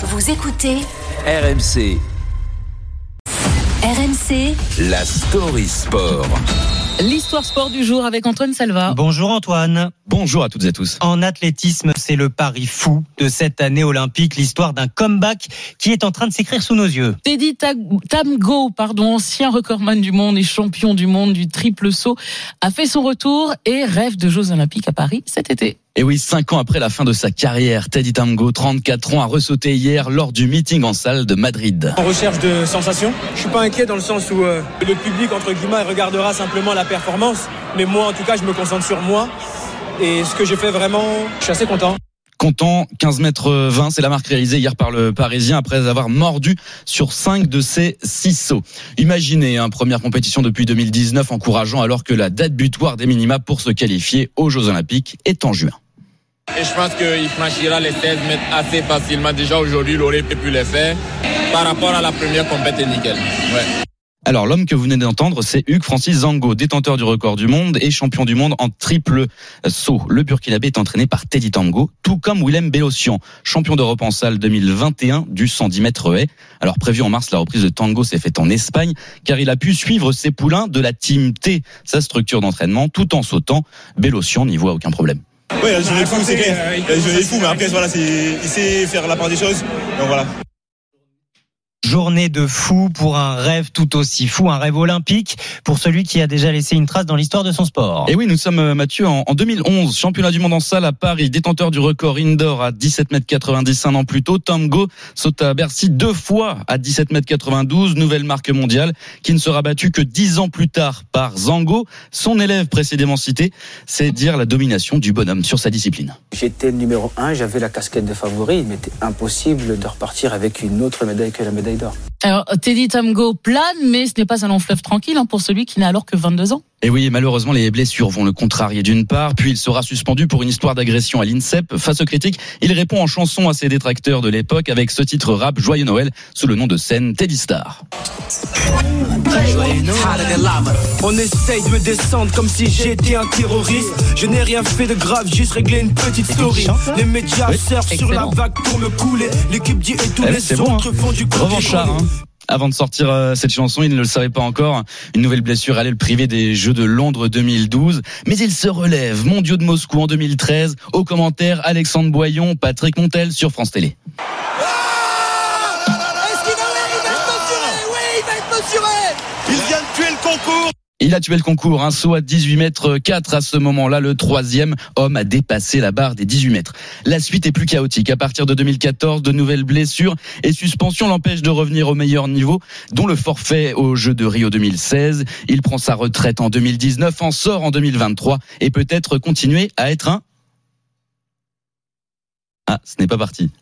Vous écoutez RMC, RMC la story sport. L'histoire sport du jour avec Antoine Salva. Bonjour Antoine. Bonjour à toutes et à tous. En athlétisme, c'est le pari fou de cette année olympique, l'histoire d'un comeback qui est en train de s'écrire sous nos yeux. Teddy Tamgo, pardon, ancien recordman du monde et champion du monde du triple saut, a fait son retour et rêve de Jeux Olympiques à Paris cet été. Et oui, cinq ans après la fin de sa carrière, Teddy Tango, 34 ans, a ressauté hier lors du meeting en salle de Madrid. En recherche de sensations. Je suis pas inquiet dans le sens où euh, le public entre guillemets regardera simplement la performance, mais moi en tout cas je me concentre sur moi et ce que j'ai fait vraiment, je suis assez content. Content, 15 mètres 20, c'est la marque réalisée hier par le Parisien après avoir mordu sur 5 de ses 6 sauts. Imaginez, hein, première compétition depuis 2019 encourageant alors que la date butoir des minima pour se qualifier aux Jeux Olympiques est en juin. Et je pense qu'il franchira les 16 mètres assez facilement. Déjà aujourd'hui, il aurait pu les faire. Par rapport à la première compétition, nickel. Ouais. Alors l'homme que vous venez d'entendre, c'est Hugues Francis Zango, détenteur du record du monde et champion du monde en triple saut. Le Burkinabé est entraîné par Teddy Tango, tout comme Willem Bellossian, champion d'Europe en salle 2021 du 110 mètres haies. Alors prévu en mars, la reprise de Tango s'est faite en Espagne, car il a pu suivre ses poulains de la Team T, sa structure d'entraînement, tout en sautant. Bellossian n'y voit aucun problème. Oui, la journée fou, c'est clair. La journée fou, mais après, voilà, c'est, il sait faire la part des choses. Donc voilà. Journée de fou pour un rêve tout aussi fou, un rêve olympique pour celui qui a déjà laissé une trace dans l'histoire de son sport. Et oui, nous sommes, euh, Mathieu, en, en 2011, championnat du monde en salle à Paris, détenteur du record indoor à 17 mètres 90 un an plus tôt. Tango saute à Bercy deux fois à 17 mètres 92, nouvelle marque mondiale qui ne sera battue que dix ans plus tard par Zango, son élève précédemment cité. C'est dire la domination du bonhomme sur sa discipline. J'étais numéro un, j'avais la casquette de favori, il m'était impossible de repartir avec une autre médaille que la médaille éxito. Alors Teddy Tamgo plane, mais ce n'est pas un long fleuve tranquille hein, pour celui qui n'a alors que 22 ans. Et oui, malheureusement, les blessures vont le contrarier d'une part, puis il sera suspendu pour une histoire d'agression à l'INSEP. Face aux critiques, il répond en chanson à ses détracteurs de l'époque avec ce titre rap Joyeux Noël sous le nom de scène Teddy Star. On essaye de me descendre comme si j'étais un terroriste. Je n'ai rien fait de grave, juste réglé une petite story. Les médias Oui, surfent sur la vague pour me couler. L'équipe dit et tous Eh les bon, autres hein. font du Revanchard, hein. Avant de sortir euh, cette chanson, il ne le savait pas encore. Une nouvelle blessure allait le priver des Jeux de Londres 2012. Mais il se relève. Mondiaux de Moscou en 2013. Au commentaire, Alexandre Boyon, Patrick Montel sur France Télé. Il vient de tuer le concours. Il a tué le concours, un saut à 18 mètres 4 à ce moment-là. Le troisième homme a dépassé la barre des 18 mètres. La suite est plus chaotique. À partir de 2014, de nouvelles blessures et suspensions l'empêchent de revenir au meilleur niveau, dont le forfait aux Jeux de Rio 2016. Il prend sa retraite en 2019, en sort en 2023 et peut-être continuer à être un... Ah, ce n'est pas parti.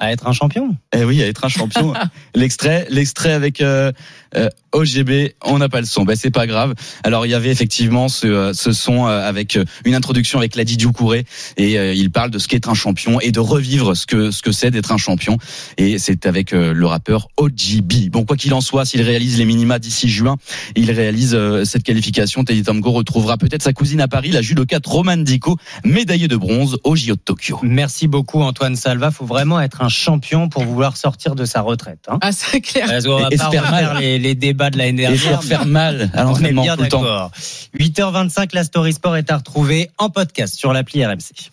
À être un champion. Eh oui, à être un champion. l'extrait, l'extrait avec euh, euh, OGB, on n'a pas le son. Ben c'est pas grave. Alors il y avait effectivement ce, euh, ce son avec une introduction avec Ladi Djoukouré et euh, il parle de ce qu'est un champion et de revivre ce que ce que c'est d'être un champion. Et c'est avec le rappeur OGB. Bon quoi qu'il en soit, s'il réalise les minima d'ici juin, il réalise cette qualification. Teddy Tamgo retrouvera peut-être sa cousine à Paris, la judokate Romane Dico, médaillée de bronze au JO de Tokyo. Merci beaucoup Antoine Salva. Faut vraiment être un champion pour vouloir sortir de sa retraite. Hein. Ah c'est clair. Parce qu'on va Et- pas faire mal. les, les débats de l'année Et se dernière. faire mal à On l'entraînement tout le temps. d'accord. 8h25, la Story Sport est à retrouver en podcast sur l'appli RMC.